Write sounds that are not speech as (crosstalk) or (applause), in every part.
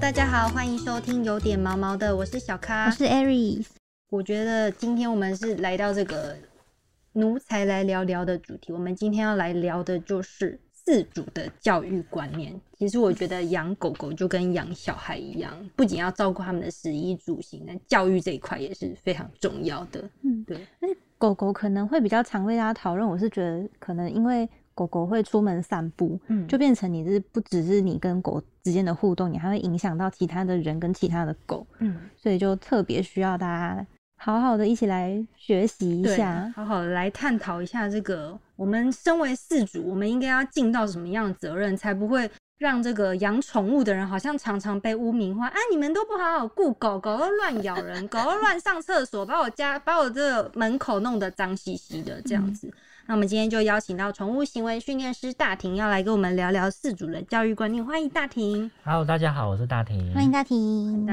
大家好，欢迎收听有点毛毛的，我是小咖，我是 Aries。我觉得今天我们是来到这个奴才来聊聊的主题，我们今天要来聊的就是自主的教育观念。其实我觉得养狗狗就跟养小孩一样，不仅要照顾他们的食衣住行，那教育这一块也是非常重要的。嗯，对。那狗狗可能会比较常被大家讨论，我是觉得可能因为。狗狗会出门散步，嗯，就变成你是不只是你跟狗之间的互动，你还会影响到其他的人跟其他的狗，嗯，所以就特别需要大家好好的一起来学习一下，好好的来探讨一下这个，我们身为饲主，我们应该要尽到什么样的责任，才不会让这个养宠物的人好像常常被污名化，啊，你们都不好好顾狗狗，都乱咬人，狗都乱上厕所，把我家把我这门口弄得脏兮兮的这样子。那我们今天就邀请到宠物行为训练师大婷，要来跟我们聊聊饲主的教育观念。欢迎大婷。Hello，大家好，我是大婷。欢迎大婷。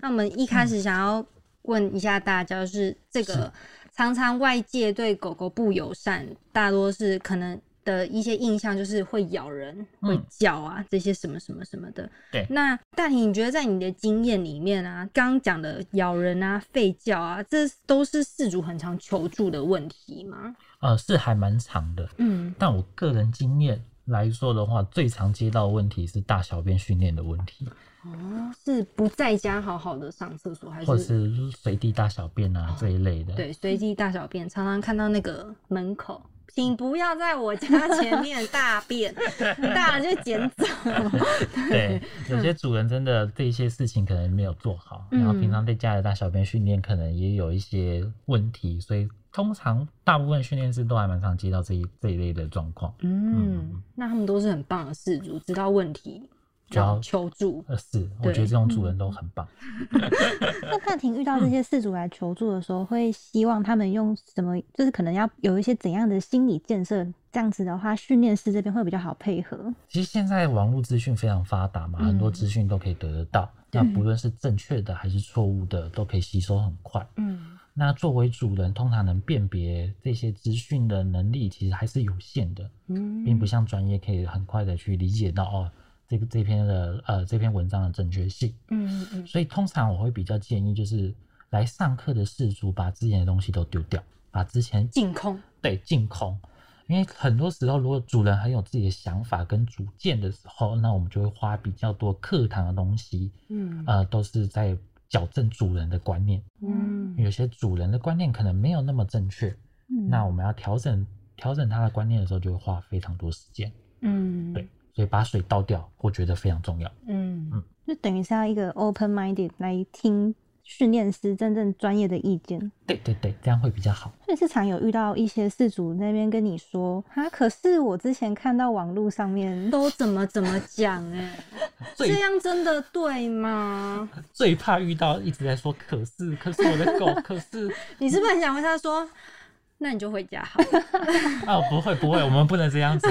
那我们一开始想要问一下大家，就是这个常常外界对狗狗不友善，大多是可能的一些印象，就是会咬人、会叫啊，这些什么什么什么的。对。那大婷，你觉得在你的经验里面啊，刚刚讲的咬人啊、吠叫啊，这都是饲主很常求助的问题吗？呃，是还蛮长的，嗯，但我个人经验来说的话，最常接到问题是大小便训练的问题。哦，是不在家好好的上厕所，还是或是随地大小便啊这一类的？对，随地大小便，常常看到那个门口，请不要在我家前面大便，(laughs) 大了就捡走。对，有些主人真的这些事情可能没有做好，然后平常在家的大小便训练可能也有一些问题，所以。通常大部分训练师都还蛮常接到这一这一类的状况。嗯，那他们都是很棒的事主，知道问题就要求助。呃，是，我觉得这种主人都很棒。(laughs) 那大庭遇到这些事主来求助的时候，会希望他们用什么？就是可能要有一些怎样的心理建设？这样子的话，训练师这边会比较好配合。其实现在网络资讯非常发达嘛，很多资讯都可以得得到。那不论是正确的还是错误的，都可以吸收很快。嗯。那作为主人，通常能辨别这些资讯的能力，其实还是有限的，嗯，并不像专业可以很快的去理解到哦，这个这篇的呃这篇文章的正确性，嗯嗯，所以通常我会比较建议，就是来上课的事主把之前的东西都丢掉，把之前净空，对，净空，因为很多时候如果主人很有自己的想法跟主见的时候，那我们就会花比较多课堂的东西，嗯，呃，都是在。矫正主人的观念，嗯，有些主人的观念可能没有那么正确，嗯，那我们要调整调整他的观念的时候，就会花非常多时间，嗯，对，所以把水倒掉，我觉得非常重要，嗯嗯，就等于是要一个 open minded 来听。训练师真正专业的意见，对对对，这样会比较好。所以是常有遇到一些事主那边跟你说，啊，可是我之前看到网络上面都怎么怎么讲，(laughs) 哎，这样真的对吗？(laughs) 最怕遇到一直在说，可是可是我的狗，(laughs) 可是你是不是很想问他说，那你就回家好？哦，不会不会，我们不能这样子。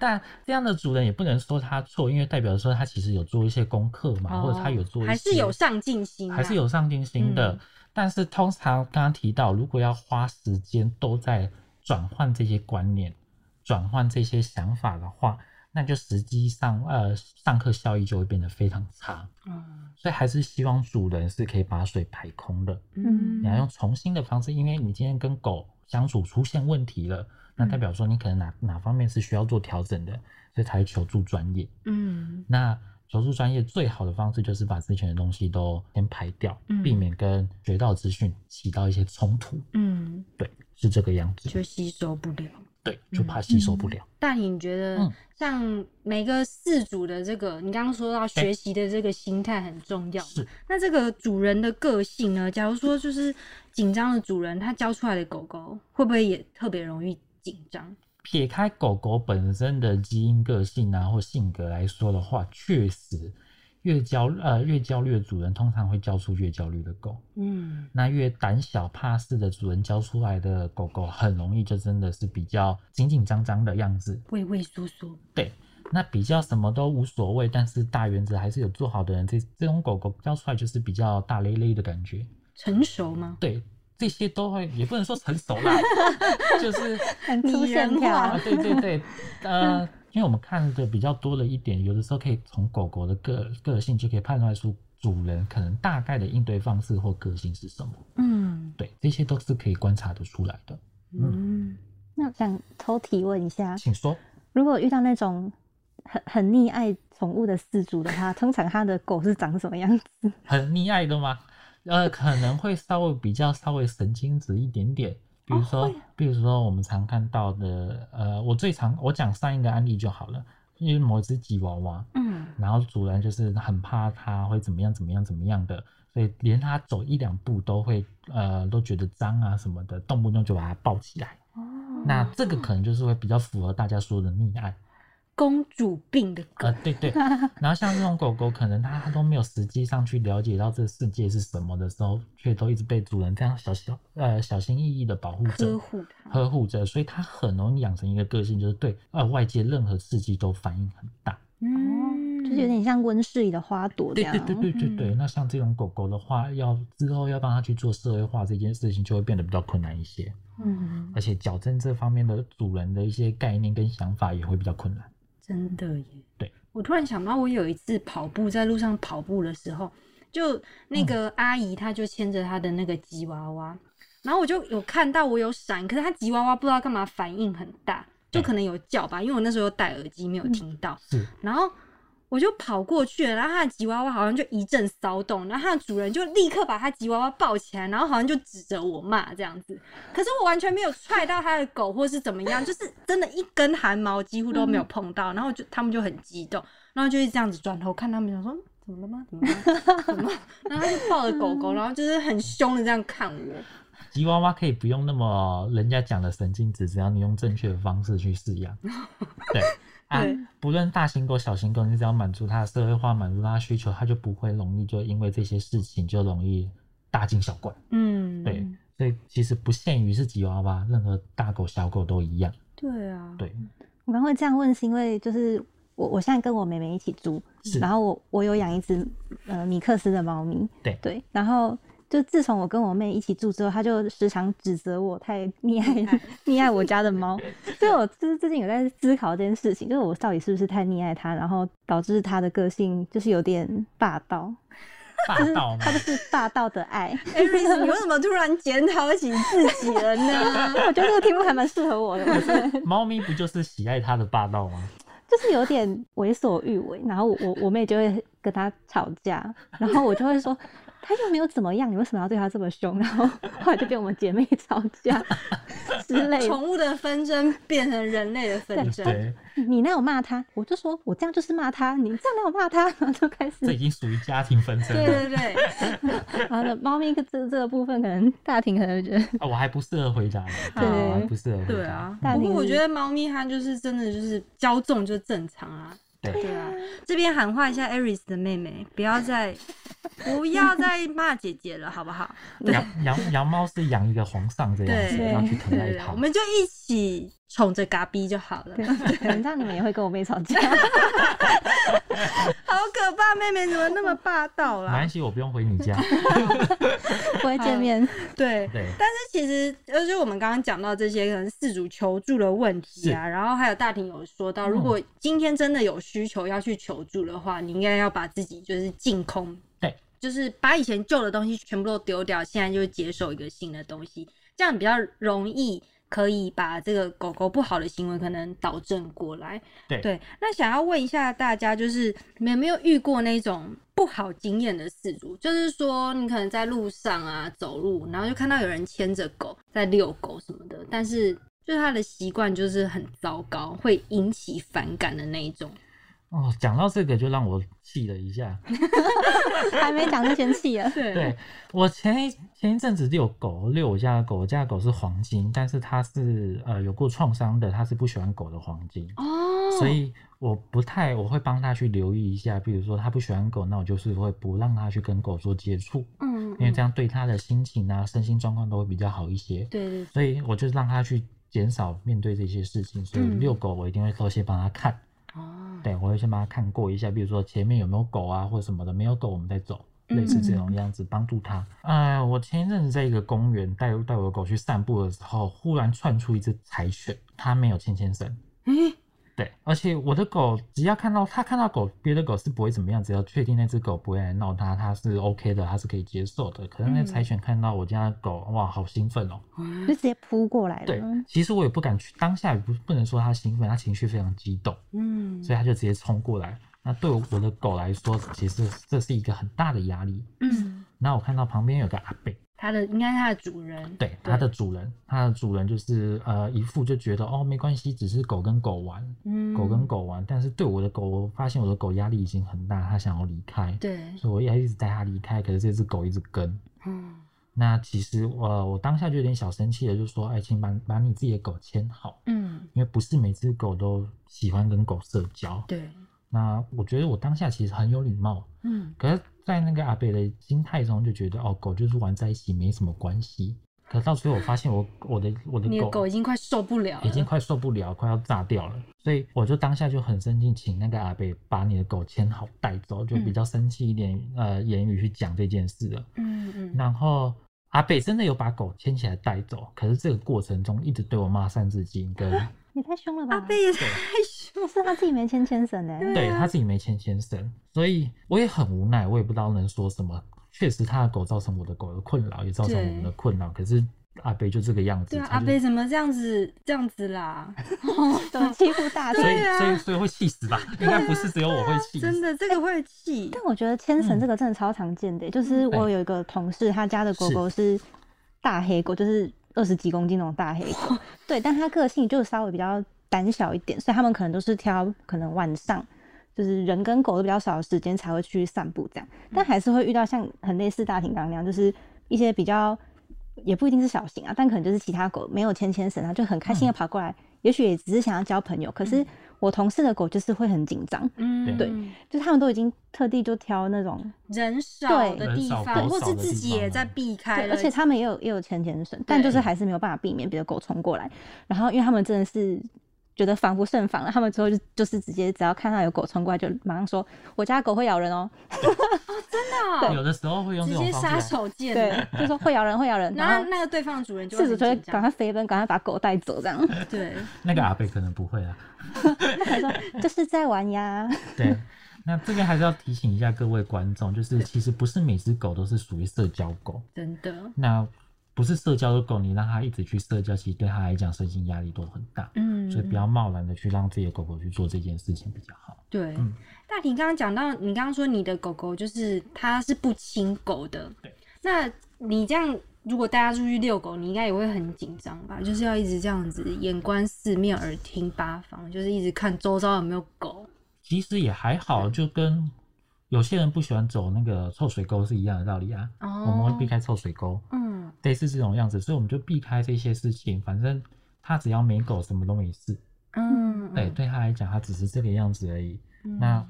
但这样的主人也不能说他错，因为代表说他其实有做一些功课嘛，或者他有做，还是有上进心，还是有上进心的。但是通常刚刚提到，如果要花时间都在转换这些观念、转换这些想法的话，那就实际上呃上课效益就会变得非常差。嗯，所以还是希望主人是可以把水排空的。嗯，你要用重新的方式，因为你今天跟狗相处出现问题了。那代表说你可能哪哪方面是需要做调整的，所以才求助专业。嗯，那求助专业最好的方式就是把之前的东西都先排掉，避免跟学到资讯起到一些冲突。嗯，对，是这个样子。就吸收不了。对，就怕吸收不了。但你觉得，像每个事主的这个，你刚刚说到学习的这个心态很重要。是。那这个主人的个性呢？假如说就是紧张的主人，他教出来的狗狗会不会也特别容易？紧张。撇开狗狗本身的基因、个性啊或性格来说的话，确实越焦呃越焦虑的主人，通常会教出越焦虑的狗。嗯，那越胆小怕事的主人教出来的狗狗，很容易就真的是比较紧紧张张的样子，畏畏缩缩。对，那比较什么都无所谓，但是大原则还是有做好的人，这这种狗狗教出来就是比较大咧咧的感觉。成熟吗？对。这些都会也不能说成熟啦，(laughs) 就是很粗线条。对对对，呃，因为我们看的比较多的一点，有的时候可以从狗狗的个个性就可以判断出主人可能大概的应对方式或个性是什么。嗯，对，这些都是可以观察得出来的。嗯，那想偷提问一下，请说。如果遇到那种很很溺爱宠物的饲主的话，通常他的狗是长什么样子？很溺爱的吗？呃，可能会稍微比较稍微神经质一点点。比如说，比如说我们常看到的，呃，我最常我讲上一个案例就好了，因为某只吉娃娃，嗯，然后主人就是很怕它会怎么样怎么样怎么样的，所以连它走一两步都会呃都觉得脏啊什么的，动不动就把它抱起来。哦，那这个可能就是会比较符合大家说的溺爱。公主病的狗呃，，对对。(laughs) 然后像这种狗狗，可能它它都没有实际上去了解到这个世界是什么的时候，却都一直被主人这样小小呃小心翼翼的保护呵着、护它，呵护着，所以它很容易养成一个个性，就是对呃外界任何刺激都反应很大。嗯，就是有点像温室里的花朵这样。对对对对对对。那像这种狗狗的话，要之后要帮它去做社会化这件事情，就会变得比较困难一些，嗯，而且矫正这方面的主人的一些概念跟想法也会比较困难。真的耶。对，我突然想到，我有一次跑步，在路上跑步的时候，就那个阿姨，她就牵着她的那个吉娃娃，然后我就有看到我有闪，可是她吉娃娃不知道干嘛反应很大，就可能有叫吧，因为我那时候戴耳机没有听到，是，然后我就跑过去了，然后它的吉娃娃好像就一阵骚动，然后它的主人就立刻把它吉娃娃抱起来，然后好像就指着我骂这样子。可是我完全没有踹到他的狗或是怎么样，就是真的一根汗毛几乎都没有碰到，然后就他们就很激动，然后就一直这样子转头看他们，想说。怎么了吗？怎么了？(laughs) 怎么了？然后他就抱着狗狗，然后就是很凶的这样看我。吉娃娃可以不用那么人家讲的神经质，只要你用正确的方式去饲养。(laughs) 对啊对，不论大型狗、小型狗，你只要满足它的社会化，满足它的需求，它就不会容易就因为这些事情就容易大惊小怪。嗯，对，所以其实不限于是吉娃娃，任何大狗、小狗都一样。对啊，对，我刚会这样问，是因为就是我我现在跟我妹妹一起住，是。然后我我有养一只呃米克斯的猫咪，对。对，然后就自从我跟我妹一起住之后，她就时常指责我太溺爱溺爱我家的猫，所以我就是最近有在思考这件事情，就是我到底是不是太溺爱它，然后导致它的个性就是有点霸道，霸道嘛它，就是霸道的爱。(laughs) Aris，你为什么突然检讨起自己了呢？(laughs) 我觉得这个题目还蛮适合我的，猫咪不就是喜爱它的霸道吗？就是有点为所欲为，然后我我我妹就会跟他吵架，然后我就会说他又没有怎么样，你为什么要对他这么凶？然后后来就变我们姐妹吵架 (laughs) 之类的。宠物的纷争变成人类的纷争。对，你那有骂他，我就说我这样就是骂他，你这样那有骂他？然后就开始，这已经属于家庭纷争对了。对对，(laughs) 然后呢，猫咪这这个部分可能大庭可能觉得啊，我还不适合回答呢，对我还不适合回答。对啊。不过我觉得猫咪它就是真的就是骄纵就正常啊。对对啊，这边喊话一下 Aris 的妹妹，不要再 (laughs) 不要再骂姐姐了，好不好？(laughs) 养养养猫是养一个皇上这样子，对要去疼爱我。们就一起宠着嘎逼就好了。对，可能这样你们也会跟我妹吵架。(laughs) (laughs) 好可怕，妹妹怎么那么霸道啦？没关？系，我不用回你家。(laughs) 不会见面，对，对，但是其实，就是我们刚刚讲到这些可能四主求助的问题啊，然后还有大庭有说到，嗯。如果今天真的有需求要去求助的话，你应该要把自己就是净空，对，就是把以前旧的东西全部都丢掉，现在就接受一个新的东西，这样比较容易可以把这个狗狗不好的行为可能导正过来。对对，那想要问一下大家，就是你们有没有遇过那种不好经验的事主？就是说，你可能在路上啊走路，然后就看到有人牵着狗在遛狗什么的，但是就是他的习惯就是很糟糕，会引起反感的那一种。哦，讲到这个就让我气了一下。(laughs) (laughs) 还没讲就先气了。(laughs) 对对我前一前一阵子遛狗，遛我家的狗，我家的狗是黄金，但是它是呃有过创伤的，它是不喜欢狗的黄金，哦，所以我不太我会帮它去留意一下，比如说它不喜欢狗，那我就是会不让它去跟狗做接触，嗯，因为这样样对它的心情啊、身心状况都会比较好一些。对对所以我就让它去减少面对这些事情，所以嗯遛狗我一定会都先帮它看，哦，对我会先帮他看过一下，比如说前面有没有狗啊或者什么的，没有狗我们再走。嗯类似这种样子帮助他。呃，我前一阵子在一个公园带带我的狗去散步的时候，忽然窜出一只柴犬，它没有牵牵绳，诶对，而且我的狗只要看到它看到狗，别的狗是不会怎么样，只要确定那只狗不会来闹它，它是 OK 的，它是可以接受的。可是那柴犬看到我家的狗，哇，好兴奋哦，就直接扑过来了。对，其实我也不敢去，当下也不不能说它兴奋，它情绪非常激动，嗯，所以它就直接冲过来。那对我的狗来说，其实这是一个很大的压力。嗯，那我看到旁边有个阿贝。它的应该是它的主人，对，它的主人，它的主人就是呃一副就觉得哦没关系，只是狗跟狗玩，嗯，狗跟狗玩，但是对我的狗，我发现我的狗压力已经很大，它想要离开，对，所以我也一直带它离开，可是这只狗一直跟，嗯，那其实我我当下就有点小生气了，就说哎，请把把你自己的狗牵好，嗯，因为不是每只狗都喜欢跟狗社交，对，那我觉得我当下其实很有礼貌，嗯，可是。在那个阿北的心态中，就觉得哦，狗就是玩在一起没什么关系。可到最后，我发现我我的我的狗，狗已经快受不了，已经快受不了，快要炸掉了。所以我就当下就很生气，请那个阿北把你的狗牵好带走，就比较生气一点，呃，言语去讲这件事了。嗯嗯。然后阿北真的有把狗牵起来带走，可是这个过程中一直对我骂三字经跟。(laughs) 你太凶了吧！阿贝也太凶，是他自己没牵牵绳呢。对他自己没牵牵绳，所以我也很无奈，我也不知道能说什么。确实，他的狗造成我的狗的困扰，也造成我们的困扰。可是阿贝就这个样子。对啊，阿贝怎么这样子这样子啦？(laughs) (laughs) 怎么欺负大所以所以所以会气死吧？应该不是只有我会气。真的，这个会气。但我觉得牵绳这个真的超常见的，就是我有一个同事，他家的狗狗是大黑狗，就是。二十几公斤那种大黑狗，对，但它个性就稍微比较胆小一点，所以他们可能都是挑可能晚上，就是人跟狗都比较少的时间才会去散步这样，但还是会遇到像很类似大庭刚那样，就是一些比较也不一定是小型啊，但可能就是其他狗没有牵牵绳，它就很开心的跑过来，也许也只是想要交朋友，可是。我同事的狗就是会很紧张，嗯，对，就是他们都已经特地就挑那种人少的地方，或是自己也在避开，而且他们也有也有牵牵绳，但就是还是没有办法避免别的狗冲过来。然后因为他们真的是觉得防不胜防了，他们之后就就是直接只要看到有狗冲过来，就马上说我家狗会咬人哦。真的，(laughs) 有的时候会用直接杀手锏，对，就说会咬人会咬人，然后那个对方主人就主就会赶快飞奔，赶快把狗带走这样。对，(laughs) 那个阿贝可能不会啊。他说就是在玩呀。(laughs) 对，那这边还是要提醒一下各位观众，就是其实不是每只狗都是属于社交狗，真的。那不是社交的狗，你让它一直去社交，其实对它来讲身心压力都很大。嗯，所以不要贸然的去让自己的狗狗去做这件事情比较好。对，大婷刚刚讲到，你刚刚说你的狗狗就是它是不亲狗的，对。那你这样。如果大家出去遛狗，你应该也会很紧张吧？就是要一直这样子，眼观四面，耳听八方，就是一直看周遭有没有狗。其实也还好，就跟有些人不喜欢走那个臭水沟是一样的道理啊。哦。我们会避开臭水沟。嗯。类似这种样子，所以我们就避开这些事情。反正他只要没狗，什么都没事。嗯。对，对他来讲，他只是这个样子而已。那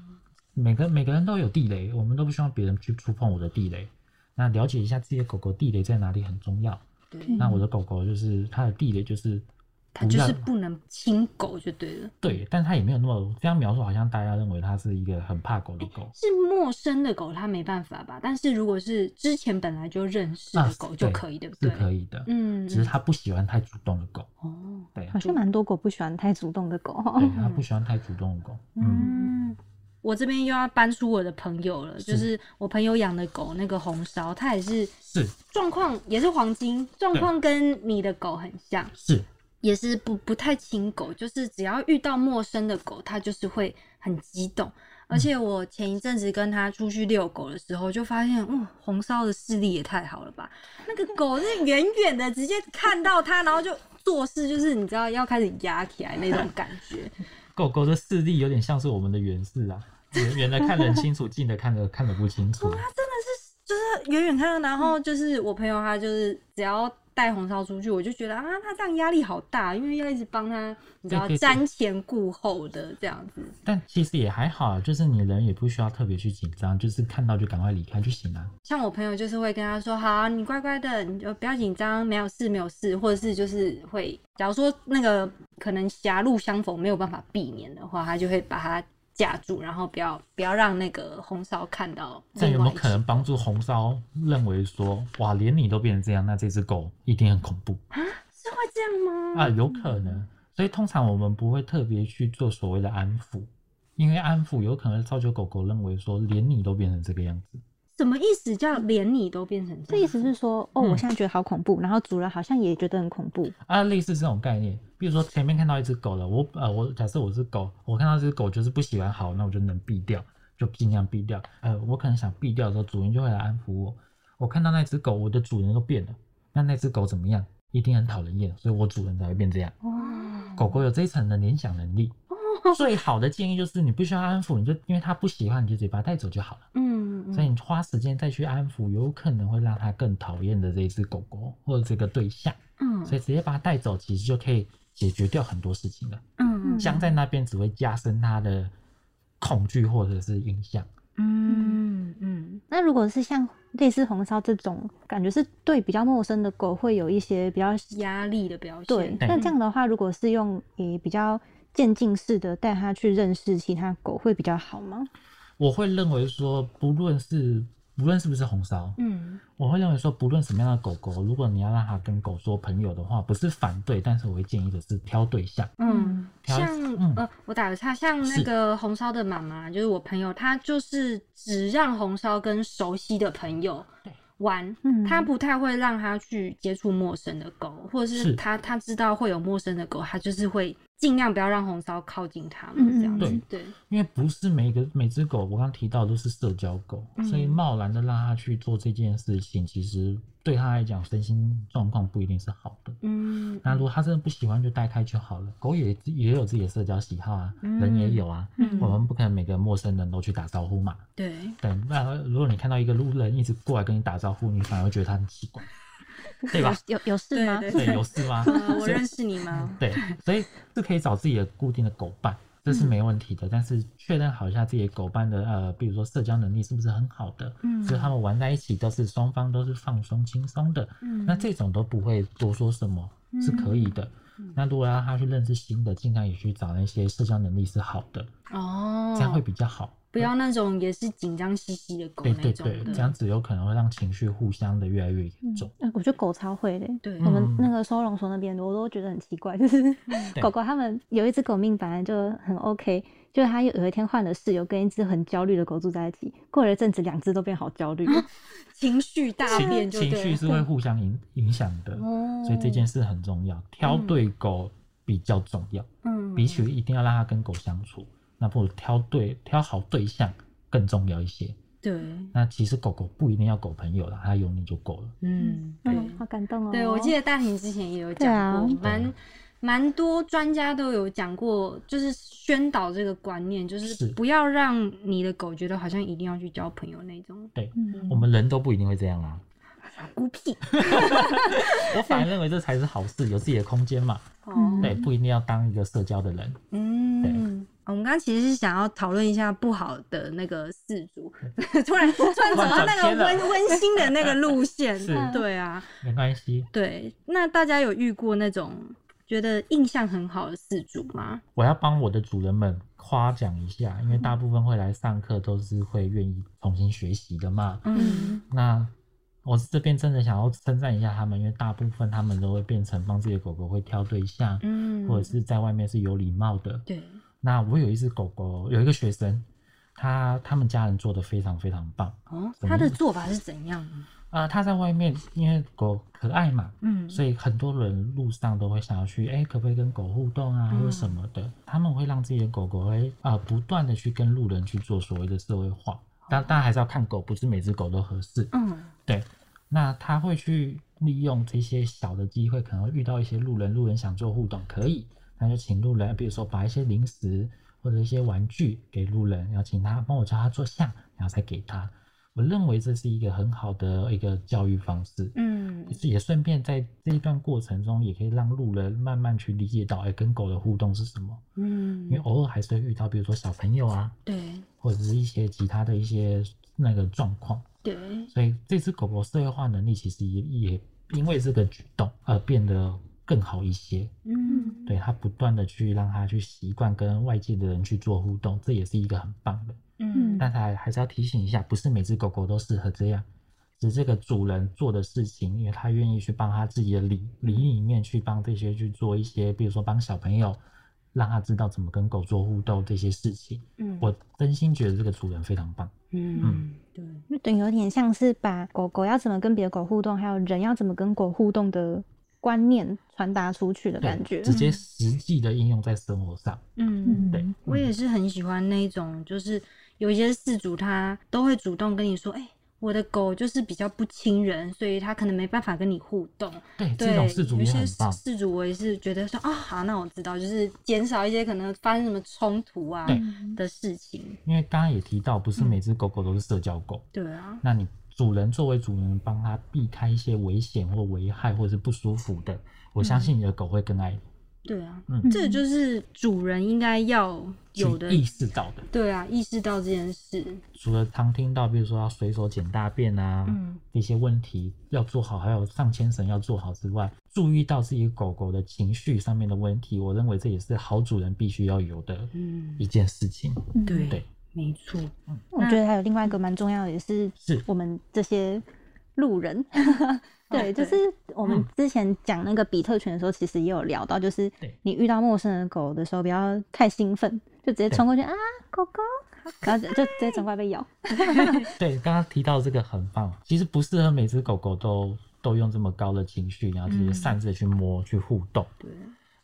每个每个人都有地雷，我们都不希望别人去触碰我的地雷。那了解一下自己的狗狗地雷在哪里很重要。对，那我的狗狗就是它的地雷就是它就是不能亲狗就对了。对，但它也没有那么这样描述，好像大家认为它是一个很怕狗的狗。是陌生的狗，它没办法吧？但是如果是之前本来就认识的狗就可以，对不对？是可以的。嗯，只是它不喜欢太主动的狗。哦，对，好像蛮多狗不喜欢太主动的狗。对，(laughs) 它不喜欢太主动的狗。嗯。我这边又要搬出我的朋友了，就是我朋友养的狗，那个红烧，它也是是状况也是黄金状况，跟你的狗很像，是也是不不太亲狗，就是只要遇到陌生的狗，它就是会很激动。而且我前一阵子跟他出去遛狗的时候，就发现，哇，红烧的视力也太好了吧！那个狗是远远的直接看到它，然后就做事，就是你知道要开始压起来那种感觉。(laughs) 狗狗的视力有点像是我们的远视啊，远远的看得很清楚，近的看得看得不清楚。它真的是就是远远看到，然后就是我朋友他就是只要带红烧出去，我就觉得啊，他这样压力好大，因为要一直帮他，你知道瞻前顾后的这样子。但其实也还好，就是你人也不需要特别去紧张，就是看到就赶快离开就行了。像我朋友就是会跟他说：“好，你乖乖的，你就不要紧张，没有事，没有事。”或者是就是会，假如说那个可能狭路相逢没有办法避免的话，他就会把它架住，然后不要不要让那个红烧看到。这有没有可能帮助红烧认为说，哇，连你都变成这样，那这只狗一定很恐怖啊？是会这样吗？啊，有可能。所以通常我们不会特别去做所谓的安抚，因为安抚有可能造就狗狗认为说连你都变成这个样子。什么意思？叫连你都变成这意思是说，哦，我现在觉得好恐怖，然后主人好像也觉得很恐怖啊，类似这种概念。比如说前面看到一只狗了，我呃，我假设我是狗，我看到这只狗就是不喜欢，好，那我就能避掉，就尽量避掉。呃，我可能想避掉的时候，主人就会来安抚我。我看到那只狗，我的主人都变了，那那只狗怎么样？一定很讨人厌，所以我主人才会变这样。哇，狗狗有这一层的联想能力。最好的建议就是你不需要安抚，你就因为它不喜欢，你就直接把它带走就好了。嗯，所以你花时间再去安抚，有可能会让它更讨厌的这一只狗狗或者这个对象。嗯，所以直接把它带走，其实就可以解决掉很多事情了。嗯，僵在那边只会加深它的恐惧或者是影响。嗯嗯，那如果是像类似红烧这种，感觉是对比较陌生的狗会有一些比较压力的表现。对，那这样的话，如果是用诶比较。渐进式的带它去认识其他狗会比较好吗？我会认为说，不论是不论是不是红烧，嗯，我会认为说，不论什么样的狗狗，如果你要让它跟狗做朋友的话，不是反对，但是我会建议的是挑对象。嗯，像呃，我打个岔，像那个红烧的妈妈，就是我朋友，她就是只让红烧跟熟悉的朋友玩，他不太会让他去接触陌生的狗，或者是他他知道会有陌生的狗，他就是会。尽量不要让红烧靠近它们，这样子。对，因为不是每个每只狗，我刚刚提到都是社交狗，所以贸然的让它去做这件事情，其实对它来讲身心状况不一定是好的。嗯，那如果它真的不喜欢，就带开就好了。狗也也有自己的社交喜好啊，人也有啊，我们不可能每个陌生人都去打招呼嘛。对。对，那如果你看到一个路人一直过来跟你打招呼，你反而会觉得他很奇怪。(laughs) 对吧？有有事吗？(laughs) 对，有事吗？(laughs) 我认识你吗？对，所以是可以找自己的固定的狗伴，这是没问题的。但是确认好一下自己的狗伴的呃，比如说社交能力是不是很好的，嗯，所以他们玩在一起都是双方都是放松轻松的，嗯，那这种都不会多说什么，是可以的。那如果让他去认识新的，尽量也去找那些社交能力是好的哦，这样会比较好。不要那种也是紧张兮兮的狗对对对，这样子有可能会让情绪互相的越来越严重。我觉得狗超会的，对，我们那个收容所那边我都觉得很奇怪，就是狗狗他们有一只狗命本来就很 OK，就是他有有一天换了室友，跟一只很焦虑的狗住在一起，过了一阵子两只都变好焦虑，(laughs) 情绪大变就，情绪是会互相影影响的，所以这件事很重要，挑对狗比较重要，嗯，比起一定要让它跟狗相处。那不如挑对挑好对象更重要一些。对，那其实狗狗不一定要狗朋友了，它有你就够了。嗯，对，好感动哦。对，我记得大婷之前也有讲过，蛮蛮多专家都有讲过，就是宣导这个观念，就是不要让你的狗觉得好像一定要去交朋友那种。对，我们人都不一定会这样啊。孤僻，(laughs) 我反而认为这才是好事，有自己的空间嘛。哦，对，不一定要当一个社交的人。嗯，对。我们刚刚其实是想要讨论一下不好的那个四主，突然突然走到 (laughs) 那个温温馨的那个路线。(laughs) 对啊，没关系。对，那大家有遇过那种觉得印象很好的四主吗？我要帮我的主人们夸奖一下，因为大部分会来上课都是会愿意重新学习的嘛。嗯，那。我这边真的想要称赞一下他们，因为大部分他们都会变成帮自己的狗狗会挑对象，嗯，或者是在外面是有礼貌的。对。那我有一只狗狗，有一个学生，他他们家人做的非常非常棒。哦。他的做法是怎样？啊，他在外面，因为狗可爱嘛，嗯，所以很多人路上都会想要去，哎，可不可以跟狗互动啊，或者什么的？他们会让自己的狗狗会啊，不断的去跟路人去做所谓的社会化。但当然还是要看狗，不是每只狗都合适。嗯，对。那他会去利用这些小的机会，可能会遇到一些路人，路人想做互动，可以，那就请路人，比如说把一些零食或者一些玩具给路人，然后请他帮我教他做像，然后再给他。我认为这是一个很好的一个教育方式。嗯，也顺便在这一段过程中，也可以让路人慢慢去理解到，哎，跟狗的互动是什么。嗯，因为偶尔还是会遇到，比如说小朋友啊，对，或者是一些其他的一些那个状况。对，所以这只狗狗社会化能力其实也也因为这个举动而变得更好一些。嗯，对，他不断的去让他去习惯跟外界的人去做互动，这也是一个很棒的。嗯，但是还还是要提醒一下，不是每只狗狗都适合这样。只是这个主人做的事情，因为他愿意去帮他自己的理理里面去帮这些去做一些，比如说帮小朋友，让他知道怎么跟狗做互动这些事情。嗯，我真心觉得这个主人非常棒。嗯，对，就等于有点像是把狗狗要怎么跟别的狗互动，还有人要怎么跟狗互动的观念传达出去的感觉，直接实际的应用在生活上。嗯，对，我也是很喜欢那种，就是有一些事主他都会主动跟你说，哎。我的狗就是比较不亲人，所以它可能没办法跟你互动。对，这种事主也很棒。饲主我也是觉得说啊，好，那我知道，就是减少一些可能发生什么冲突啊的事情。因为刚刚也提到，不是每只狗狗都是社交狗。对啊。那你主人作为主人，帮它避开一些危险或危害或者是不舒服的，我相信你的狗会更爱。对啊，嗯，这就是主人应该要有的意识到的。对啊，意识到这件事。除了常听到，比如说要随手捡大便啊，嗯，一些问题要做好，还有上牵绳要做好之外，注意到自己狗狗的情绪上面的问题，我认为这也是好主人必须要有的，嗯，一件事情。对对，没错。嗯，我觉得还有另外一个蛮重要的，也是是我们这些路人。(laughs) 对，就是我们之前讲那个比特犬的时候，其实也有聊到，就是你遇到陌生的狗的时候，不要太兴奋，就直接冲过去啊，狗狗，然后就直接转过来被咬。(laughs) 对，刚刚提到这个很棒，其实不适合每只狗狗都都用这么高的情绪，然后直接擅自去摸去互动。对，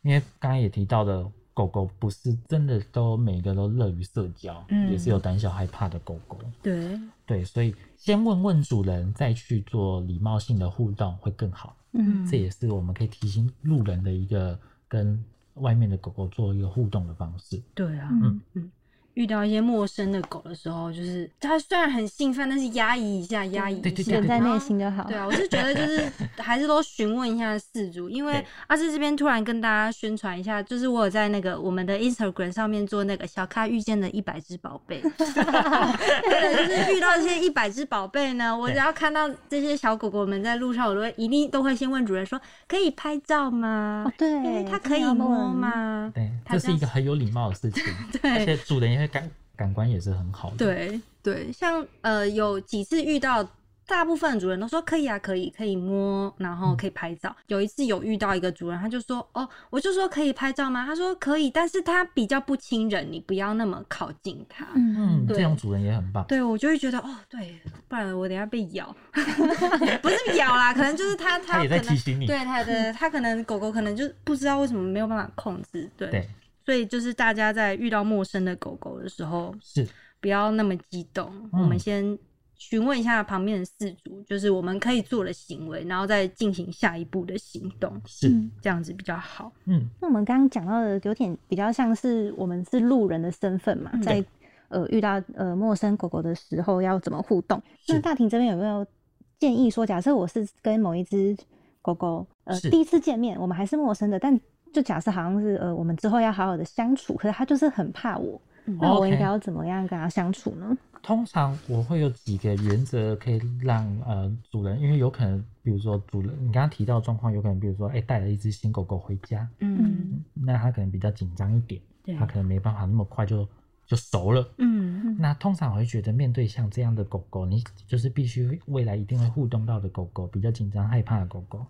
因为刚刚也提到的。狗狗不是真的都每个都乐于社交，也是有胆小害怕的狗狗。对对，所以先问问主人，再去做礼貌性的互动会更好。嗯，这也是我们可以提醒路人的一个跟外面的狗狗做一个互动的方式。对啊，嗯嗯。遇到一些陌生的狗的时候，就是它虽然很兴奋，但是压抑一下，压抑一下，在内心就好。对啊，我是觉得就是 (laughs) 还是都询问一下饲主，因为阿志这边突然跟大家宣传一下，就是我有在那个我们的 Instagram 上面做那个小咖遇见的一百只宝贝，(laughs) 对，就是遇到这些一百只宝贝呢，我只要看到这些小狗狗们在路上，我都会一定都会先问主人说，可以拍照吗？对，它可以摸吗？对，这是一个很有礼貌的事情，(laughs) 对，而且主人也会。感感官也是很好的。对对，像呃有几次遇到，大部分主人都说可以啊，可以可以摸，然后可以拍照。有一次有遇到一个主人，他就说哦，我就说可以拍照吗？他说可以，但是他比较不亲人，你不要那么靠近他。嗯，这种主人也很棒。对我就会觉得哦，对，不然我等下被咬，(laughs) 不是咬啦，可能就是他他也在提醒你，对他的他可能狗狗可能就不知道为什么没有办法控制，对。所以就是大家在遇到陌生的狗狗的时候，是不要那么激动。我们先询问一下旁边的饲主，就是我们可以做的行为，然后再进行下一步的行动，是这样子比较好。嗯，那我们刚刚讲到的有点比较像是我们是路人的身份嘛，在呃遇到呃陌生狗狗的时候要怎么互动？那大庭这边有没有建议说，假设我是跟某一只狗狗呃第一次见面，我们还是陌生的，但就假设好像是呃，我们之后要好好的相处，可是他就是很怕我，那我应该要怎么样跟他相处呢？通常我会有几个原则可以让呃主人，因为有可能，比如说主人你刚刚提到状况，有可能比如说哎带了一只新狗狗回家，嗯，那他可能比较紧张一点，他可能没办法那么快就就熟了，嗯，那通常我会觉得面对像这样的狗狗，你就是必须未来一定会互动到的狗狗，比较紧张害怕的狗狗。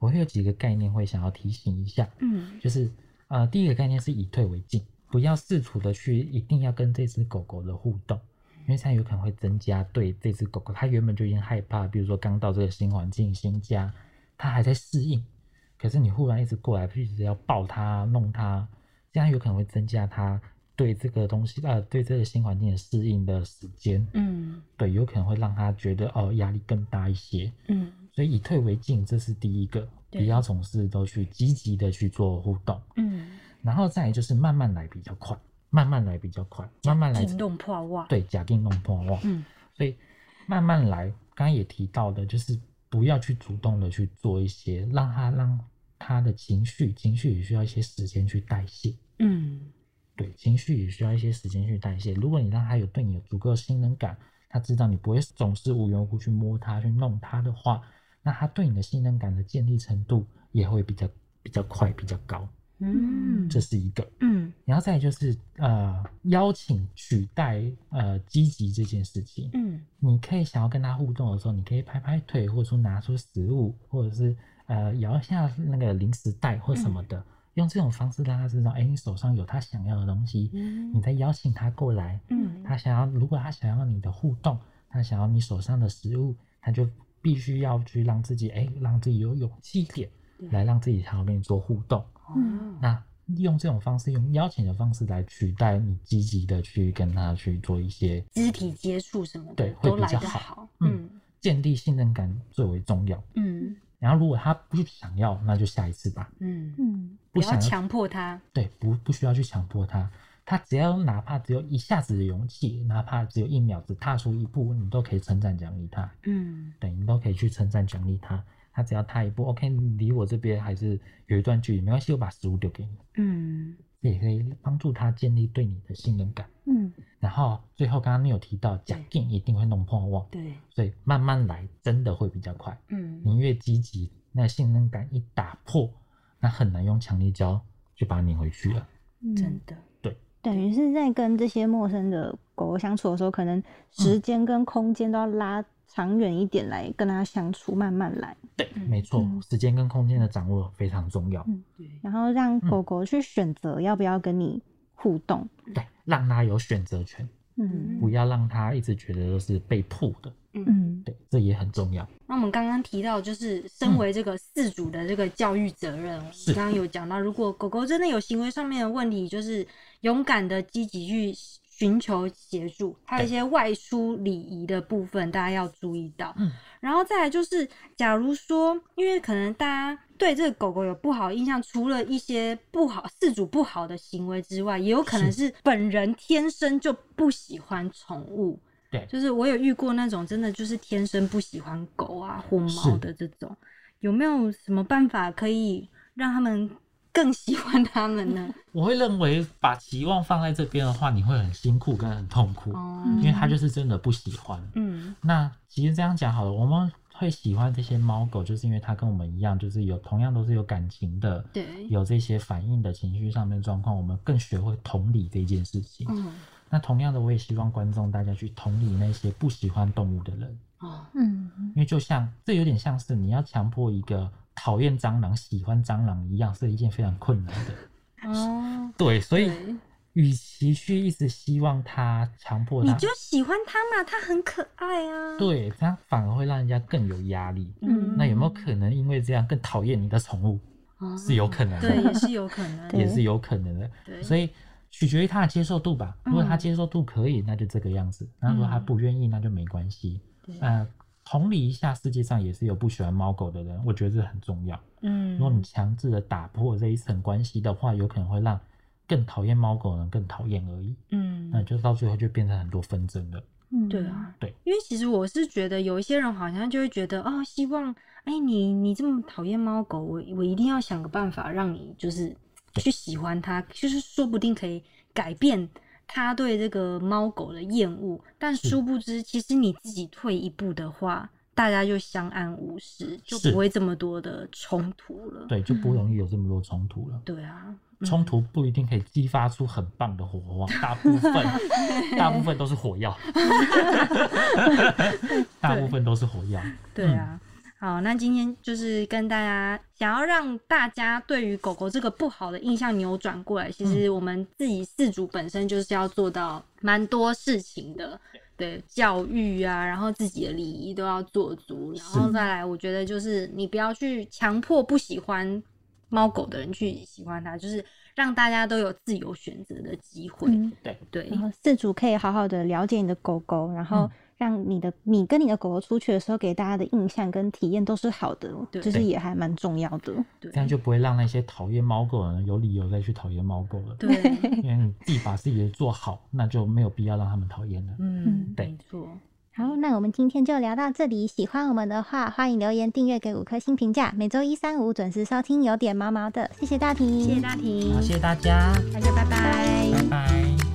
我会有几个概念会想要提醒一下，嗯，就是呃，第一个概念是以退为进，不要试图的去一定要跟这只狗狗的互动，因为这样有可能会增加对这只狗狗，它原本就已经害怕，比如说刚到这个新环境、新家，它还在适应，可是你忽然一直过来，一直要抱它、弄它，这样有可能会增加它对这个东西呃，对这个新环境的适应的时间，嗯，对，有可能会让它觉得哦压力更大一些，嗯。所以以退为进，这是第一个，比较总是都去积极的去做互动，嗯，然后再就是慢慢来比较快，慢慢来比较快，慢慢来。弄破袜。对，假定弄破袜。嗯，所以慢慢来，刚刚也提到的，就是不要去主动的去做一些，让他让他的情绪，情绪也需要一些时间去代谢。嗯，对，情绪也需要一些时间去代谢。如果你让他有对你有足够的信任感，他知道你不会总是无缘无故去摸他、去弄他的话。那他对你的信任感的建立程度也会比较比较快、比较高。嗯，这是一个。嗯然后再就是呃，邀请取代呃积极这件事情。嗯你可以想要跟他互动的时候，你可以拍拍腿，或者说拿出食物，或者是呃摇一下那个零食袋或什么的，用这种方式让他知道，哎，你手上有他想要的东西，嗯你再邀请他过来。嗯他想要，如果他想要你的互动，他想要你手上的食物，他就必须要去让自己，哎，让自己有勇气一点，来让自己想要跟你做互动。嗯那用这种方式，用邀请的方式来取代你积极的去跟他去做一些肢体接触什么的对会比较好好。嗯嗯建立信任感最为重要。嗯然后如果他不想要，那就下一次吧。嗯，嗯不要强迫他。对，不不需要去强迫他，他只要哪怕只有一下子的勇气，哪怕只有一秒只踏出一步，你都可以称赞奖励他。嗯对你都可以去称赞奖励他。他只要踏一步，OK，你离我这边还是有一段距离，没关系，我把食物丢给你，嗯这也可以帮助他建立对你的信任感。嗯然后最后刚刚你有提到，假定一定会弄破网，对，所以慢慢来真的会比较快。嗯你越积极，那信任感一打破，那很难用强力胶就把它拧回去了。嗯，真的。等于是在跟这些陌生的狗狗相处的时候，可能时嗯。间跟空间都要拉长远一点来跟它相处，慢慢来，对，嗯没错，嗯。时间跟空间的掌握非常重要。嗯对，然后让嗯。狗狗去选择要不要跟你互动。对，让它有选择权，嗯不要让他一直觉得都是被迫的。嗯。嗯对，这也很重要。那我们刚刚提到，就是身为这个饲主的这个教育责任，我们刚刚有讲到，如果狗狗真的有行为上面的问题，就是勇敢的积极去寻求协助，还有一些外出礼仪的部分，大家要注意到。嗯。然后再来就是，假如说，因为可能大家对这个狗狗有不好印象，除了一些不好饲主不好的行为之外，也有可能是。本人天生就不喜欢宠物。对。就是我有遇过那种真的就是天生不喜欢狗啊或猫的这种，有没有什么办法可以让他们更喜欢他们呢？(laughs) 我会认为把期望放在这边的话，你会很辛苦跟很痛苦，哦，因为他就是真的不喜欢。嗯。那其实这样讲好了，我们会喜欢这些猫狗，就是因为它跟我们一样，就是有同样都是有感情的，对，有这些反应的情绪上面的状况，我们更学会同理这件事情。嗯。那同样的，我也希望观众大家去同理那些不喜欢动物的人，哦，嗯。因为就像这有点像是你要强迫一个讨厌蟑螂喜欢蟑螂一样，是一件非常困难的。哦，对，所以与其去一直希望他强迫他，你就喜欢它嘛，它很可爱啊。，对，他反而会让人家更有压力。嗯那有没有可能因为这样更讨厌你的宠物？哦是有可能的，对，也是有可能。对 (laughs) 也是有可能的。对，所以取决于他的接受度吧。如果他嗯接受度可以，那就这个样子；那如果他不愿意，那就没关系。对呃，同理一下，世界上也是有不喜欢猫狗的人，我觉得这很重要。嗯，如果你强制的打破这一层关系的话，有可能会让更讨厌猫狗的人更讨厌而已。嗯，那就到最后就变成很多纷争了。嗯，对啊，对，因为其实我是觉得有一些人好像就会觉得哦，希望哎你你这么讨厌猫狗，我我一定要想个办法让你就是去喜欢它，就是说不定可以改变他对这个猫狗的厌恶，但殊不知其实你自己退一步的话，大家就相安无事，就不会这么多的冲突了。对，就不容易有这么多冲突了。对啊，嗯冲突不一定可以激发出很棒的火花，大部分 (laughs) 大部分都是火药，(laughs) 大部分都是火药。对啊。好，那今天就是跟大家想要让大家对于狗狗这个不好的印象扭转过来。其实我们自己饲主本身就是要做到蛮多事情的，对教育啊，然后自己的礼仪都要做足，然后再来，我觉得就是你不要去强迫不喜欢猫狗的人去喜欢它，就是让大家都有自由选择的机会。嗯，对。然，后饲主可以好好的了解你的狗狗，然后嗯让你的你跟你的狗狗出去的时候，给大家的印象跟体验都是好的，对就是也还蛮重要的。对这，样就不会让那些讨厌猫狗的人有理由再去讨厌猫狗了。对，因为你自己把自己的做好，那就没有必要让他们讨厌了。嗯，对没错。好，那我们今天就聊到这里。喜欢我们的话，欢迎留言、订阅、给五颗星评价。每周一、三、五准时收听，有点毛毛的。谢谢大婷，谢谢大婷，好，谢谢大家，大家拜拜拜拜。